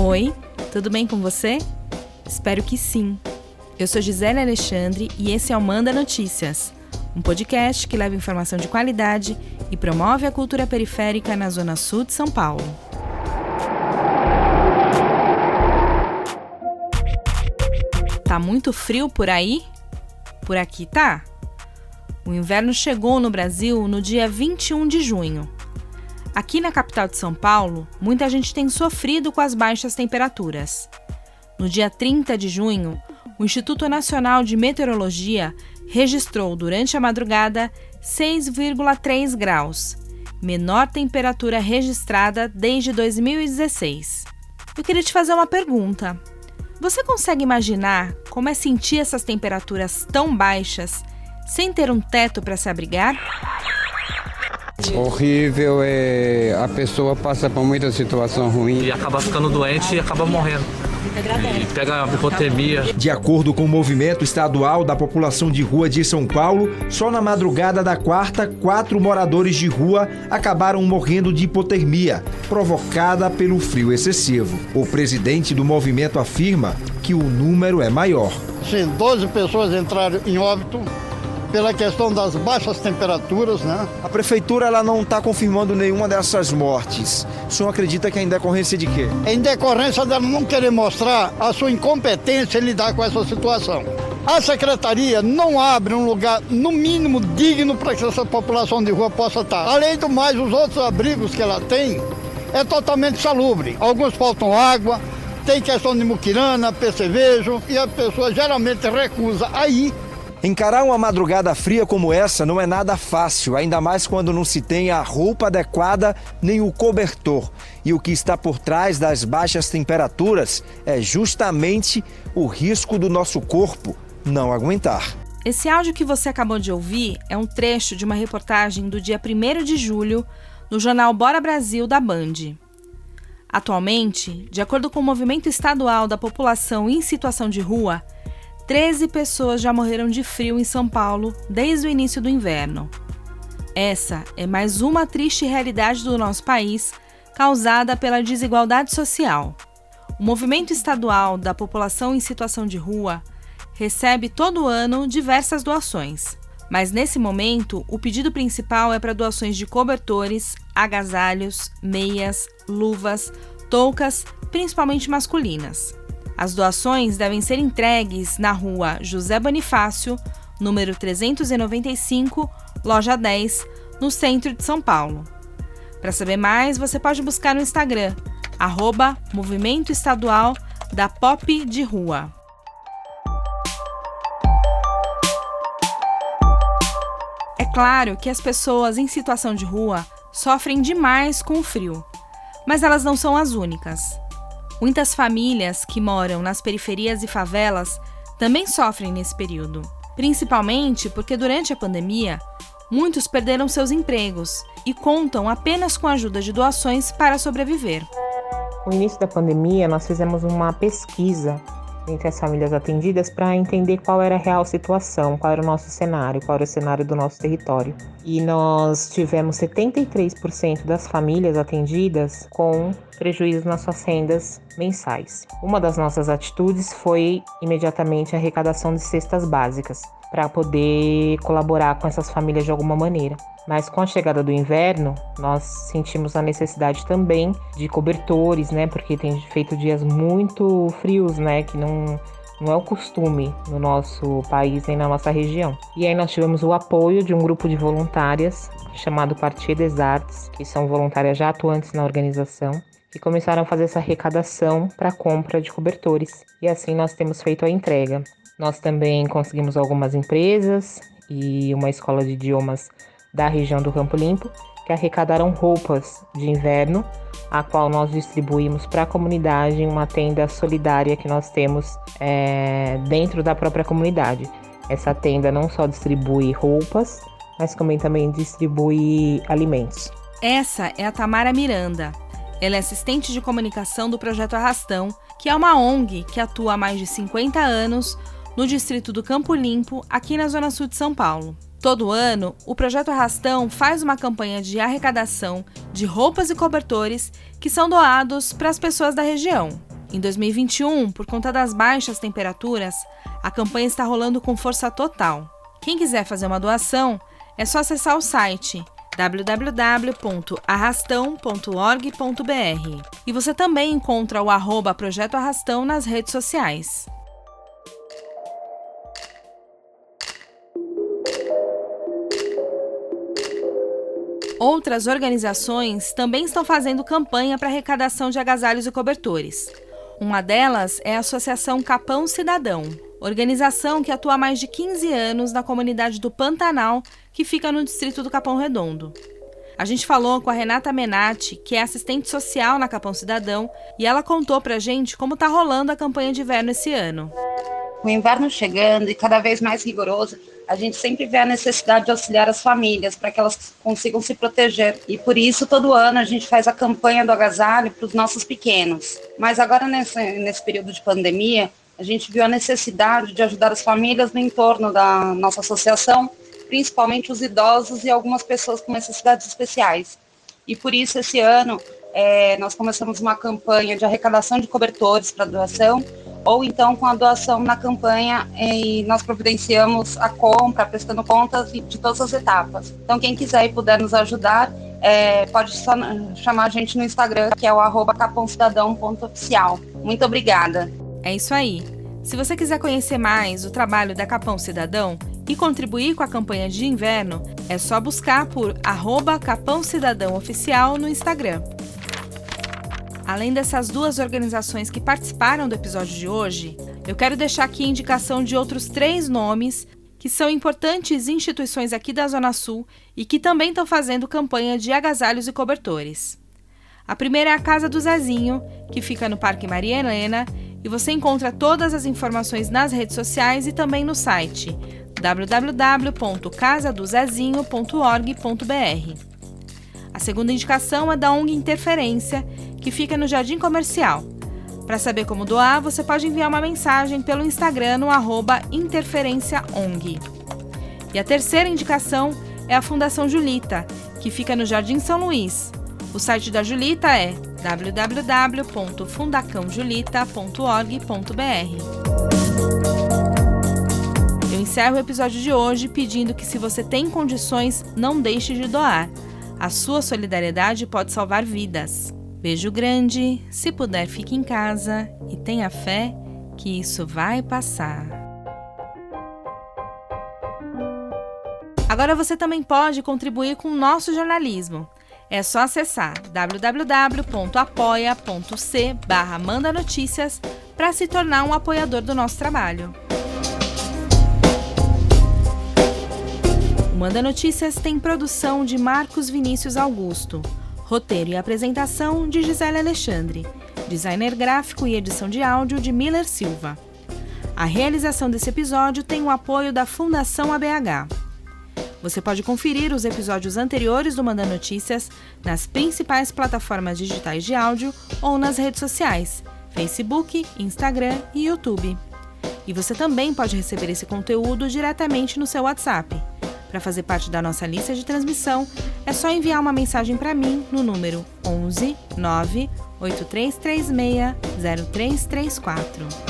Oi, tudo bem com você? Espero que sim. Eu sou Gisele Alexandre e esse é o Manda Notícias, um podcast que leva informação de qualidade e promove a cultura periférica na Zona Sul de São Paulo. Tá muito frio por aí? Por aqui tá. O inverno chegou no Brasil no dia 21 de junho. Aqui na capital de São Paulo, muita gente tem sofrido com as baixas temperaturas. No dia 30 de junho, o Instituto Nacional de Meteorologia registrou durante a madrugada 6,3 graus, menor temperatura registrada desde 2016. Eu queria te fazer uma pergunta. Você consegue imaginar como é sentir essas temperaturas tão baixas sem ter um teto para se abrigar? Horrível, é, a pessoa passa por muita situação ruim. E acaba ficando doente e acaba morrendo. E pega a hipotermia. De acordo com o Movimento Estadual da População de Rua de São Paulo, só na madrugada da quarta, quatro moradores de rua acabaram morrendo de hipotermia, provocada pelo frio excessivo. O presidente do movimento afirma que o número é maior. Sim, 12 pessoas entraram em óbito pela questão das baixas temperaturas, né? A prefeitura ela não está confirmando nenhuma dessas mortes. O senhor acredita que é em decorrência de quê? É em decorrência dela não querer mostrar a sua incompetência em lidar com essa situação. A secretaria não abre um lugar, no mínimo, digno para que essa população de rua possa estar. Além do mais, os outros abrigos que ela tem é totalmente salubre. Alguns faltam água, tem questão de muquirana, percevejo, e a pessoa geralmente recusa aí Encarar uma madrugada fria como essa não é nada fácil, ainda mais quando não se tem a roupa adequada nem o cobertor. E o que está por trás das baixas temperaturas é justamente o risco do nosso corpo não aguentar. Esse áudio que você acabou de ouvir é um trecho de uma reportagem do dia 1 de julho no jornal Bora Brasil da Band. Atualmente, de acordo com o Movimento Estadual da População em Situação de Rua, 13 pessoas já morreram de frio em São Paulo desde o início do inverno. Essa é mais uma triste realidade do nosso país causada pela desigualdade social. O Movimento Estadual da População em Situação de Rua recebe todo ano diversas doações, mas nesse momento o pedido principal é para doações de cobertores, agasalhos, meias, luvas, toucas, principalmente masculinas. As doações devem ser entregues na rua José Bonifácio, número 395, loja 10, no centro de São Paulo. Para saber mais, você pode buscar no Instagram, arroba Movimento Estadual da Pop de Rua. É claro que as pessoas em situação de rua sofrem demais com o frio, mas elas não são as únicas. Muitas famílias que moram nas periferias e favelas também sofrem nesse período, principalmente porque durante a pandemia muitos perderam seus empregos e contam apenas com a ajuda de doações para sobreviver. No início da pandemia, nós fizemos uma pesquisa entre as famílias atendidas para entender qual era a real situação, qual era o nosso cenário, qual era o cenário do nosso território. E nós tivemos 73% das famílias atendidas com prejuízo nas suas rendas mensais. Uma das nossas atitudes foi imediatamente a arrecadação de cestas básicas para poder colaborar com essas famílias de alguma maneira. Mas com a chegada do inverno, nós sentimos a necessidade também de cobertores, né? Porque tem feito dias muito frios, né? Que não, não é o costume no nosso país nem na nossa região. E aí nós tivemos o apoio de um grupo de voluntárias chamado Partir des Artes, que são voluntárias já atuantes na organização, que começaram a fazer essa arrecadação para compra de cobertores. E assim nós temos feito a entrega. Nós também conseguimos algumas empresas e uma escola de idiomas da região do Campo Limpo, que arrecadaram roupas de inverno, a qual nós distribuímos para a comunidade em uma tenda solidária que nós temos é, dentro da própria comunidade. Essa tenda não só distribui roupas, mas também, também distribui alimentos. Essa é a Tamara Miranda. Ela é assistente de comunicação do Projeto Arrastão, que é uma ONG que atua há mais de 50 anos no distrito do Campo Limpo, aqui na Zona Sul de São Paulo. Todo ano, o Projeto Arrastão faz uma campanha de arrecadação de roupas e cobertores que são doados para as pessoas da região. Em 2021, por conta das baixas temperaturas, a campanha está rolando com força total. Quem quiser fazer uma doação, é só acessar o site www.arrastão.org.br. E você também encontra o arroba Projeto Arrastão nas redes sociais. Outras organizações também estão fazendo campanha para arrecadação de agasalhos e cobertores. Uma delas é a Associação Capão Cidadão, organização que atua há mais de 15 anos na comunidade do Pantanal, que fica no distrito do Capão Redondo. A gente falou com a Renata Menati, que é assistente social na Capão Cidadão, e ela contou pra gente como tá rolando a campanha de inverno esse ano. O inverno chegando e cada vez mais rigoroso, a gente sempre vê a necessidade de auxiliar as famílias para que elas consigam se proteger. E por isso, todo ano, a gente faz a campanha do agasalho para os nossos pequenos. Mas agora, nesse, nesse período de pandemia, a gente viu a necessidade de ajudar as famílias no entorno da nossa associação, principalmente os idosos e algumas pessoas com necessidades especiais. E por isso, esse ano, é, nós começamos uma campanha de arrecadação de cobertores para doação ou então com a doação na campanha e nós providenciamos a compra, prestando contas de todas as etapas. Então, quem quiser e puder nos ajudar, é, pode só chamar a gente no Instagram, que é o arroba capãocidadão.oficial. Muito obrigada. É isso aí. Se você quiser conhecer mais o trabalho da Capão Cidadão e contribuir com a campanha de inverno, é só buscar por arroba Capão Cidadão Oficial no Instagram. Além dessas duas organizações que participaram do episódio de hoje, eu quero deixar aqui a indicação de outros três nomes que são importantes instituições aqui da Zona Sul e que também estão fazendo campanha de agasalhos e cobertores. A primeira é a Casa do Zezinho, que fica no Parque Maria Helena, e você encontra todas as informações nas redes sociais e também no site www.casadozezinho.org.br. A segunda indicação é da ONG Interferência, que fica no Jardim Comercial. Para saber como doar, você pode enviar uma mensagem pelo Instagram no arroba interferênciaong. E a terceira indicação é a Fundação Julita, que fica no Jardim São Luís. O site da Julita é www.fundacãojulita.org.br. Eu encerro o episódio de hoje pedindo que, se você tem condições, não deixe de doar. A sua solidariedade pode salvar vidas. Beijo grande, se puder, fique em casa e tenha fé que isso vai passar. Agora você também pode contribuir com o nosso jornalismo. É só acessar www.apoia.c barra Manda Notícias para se tornar um apoiador do nosso trabalho. O Manda Notícias tem produção de Marcos Vinícius Augusto. Roteiro e apresentação de Gisele Alexandre. Designer gráfico e edição de áudio de Miller Silva. A realização desse episódio tem o apoio da Fundação ABH. Você pode conferir os episódios anteriores do Manda Notícias nas principais plataformas digitais de áudio ou nas redes sociais, Facebook, Instagram e YouTube. E você também pode receber esse conteúdo diretamente no seu WhatsApp. Para fazer parte da nossa lista de transmissão, é só enviar uma mensagem para mim no número 11 9 8336 0334.